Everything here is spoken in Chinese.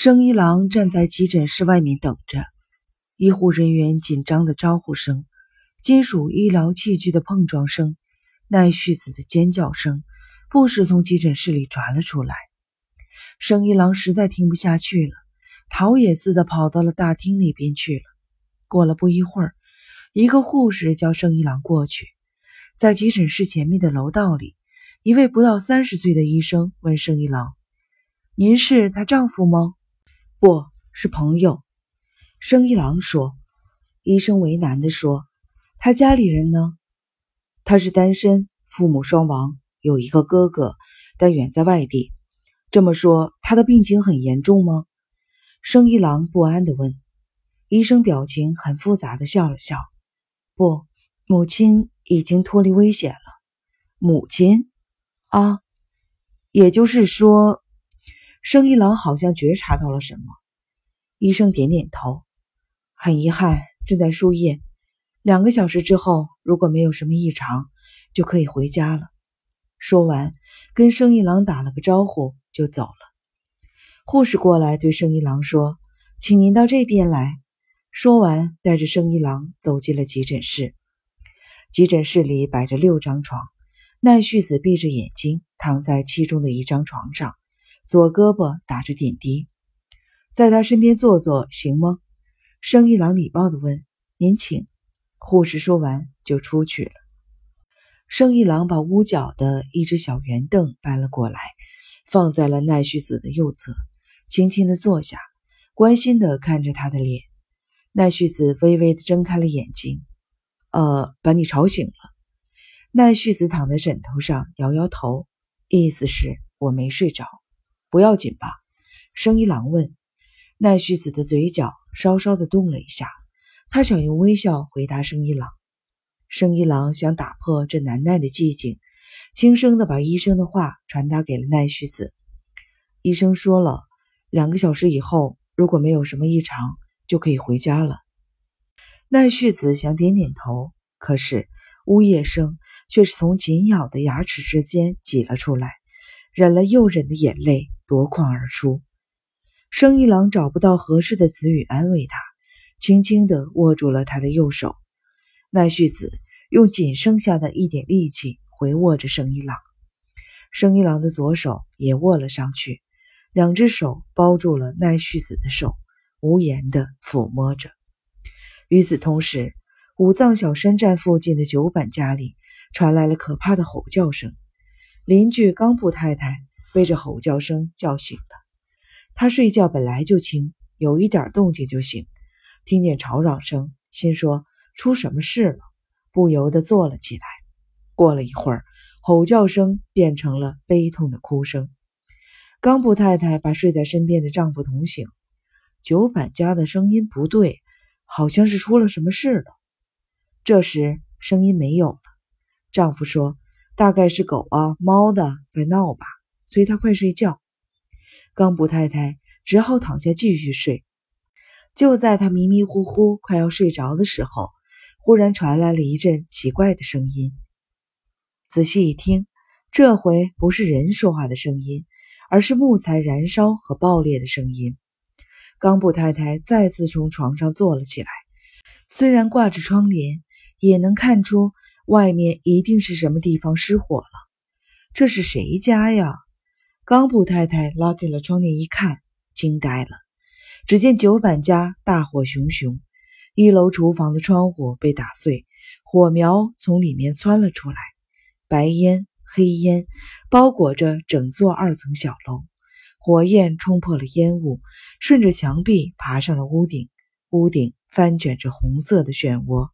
生一郎站在急诊室外面等着，医护人员紧张的招呼声，金属医疗器具的碰撞声，奈绪子的尖叫声，不时从急诊室里传了出来。生一郎实在听不下去了，逃也似的跑到了大厅那边去了。过了不一会儿，一个护士叫生一郎过去，在急诊室前面的楼道里，一位不到三十岁的医生问生一郎：“您是她丈夫吗？”不是朋友，生一郎说。医生为难地说：“他家里人呢？他是单身，父母双亡，有一个哥哥，但远在外地。这么说，他的病情很严重吗？”生一郎不安地问。医生表情很复杂的笑了笑：“不，母亲已经脱离危险了。母亲？啊，也就是说。”生一郎好像觉察到了什么，医生点点头，很遗憾，正在输液，两个小时之后，如果没有什么异常，就可以回家了。说完，跟生一郎打了个招呼就走了。护士过来对生一郎说：“请您到这边来。”说完，带着生一郎走进了急诊室。急诊室里摆着六张床，奈绪子闭着眼睛躺在其中的一张床上。左胳膊打着点滴，在他身边坐坐行吗？生一郎礼貌地问。您请。护士说完就出去了。生一郎把屋角的一只小圆凳搬了过来，放在了奈绪子的右侧，轻轻地坐下，关心地看着他的脸。奈绪子微微地睁开了眼睛。呃，把你吵醒了。奈绪子躺在枕头上，摇摇头，意思是我没睡着。不要紧吧？生一郎问。奈绪子的嘴角稍稍的动了一下，他想用微笑回答生一郎。生一郎想打破这难耐的寂静，轻声的把医生的话传达给了奈绪子。医生说了，两个小时以后，如果没有什么异常，就可以回家了。奈绪子想点点头，可是呜咽声却是从紧咬的牙齿之间挤了出来，忍了又忍的眼泪。夺眶而出，生一郎找不到合适的词语安慰他，轻轻地握住了他的右手。奈绪子用仅剩下的一点力气回握着生一郎，生一郎的左手也握了上去，两只手包住了奈绪子的手，无言地抚摸着。与此同时，五藏小山站附近的九板家里传来了可怕的吼叫声，邻居冈部太太。被这吼叫声叫醒了，他睡觉本来就轻，有一点动静就醒。听见吵嚷声，心说出什么事了，不由得坐了起来。过了一会儿，吼叫声变成了悲痛的哭声。冈部太太把睡在身边的丈夫捅醒。九板家的声音不对，好像是出了什么事了。这时声音没有了。丈夫说：“大概是狗啊、猫的在闹吧。”催他快睡觉，冈布太太只好躺下继续睡。就在他迷迷糊糊快要睡着的时候，忽然传来了一阵奇怪的声音。仔细一听，这回不是人说话的声音，而是木材燃烧和爆裂的声音。冈布太太再次从床上坐了起来，虽然挂着窗帘，也能看出外面一定是什么地方失火了。这是谁家呀？冈部太太拉开了窗帘一看，惊呆了。只见九板家大火熊熊，一楼厨房的窗户被打碎，火苗从里面窜了出来，白烟、黑烟包裹着整座二层小楼。火焰冲破了烟雾，顺着墙壁爬上了屋顶，屋顶翻卷着红色的漩涡。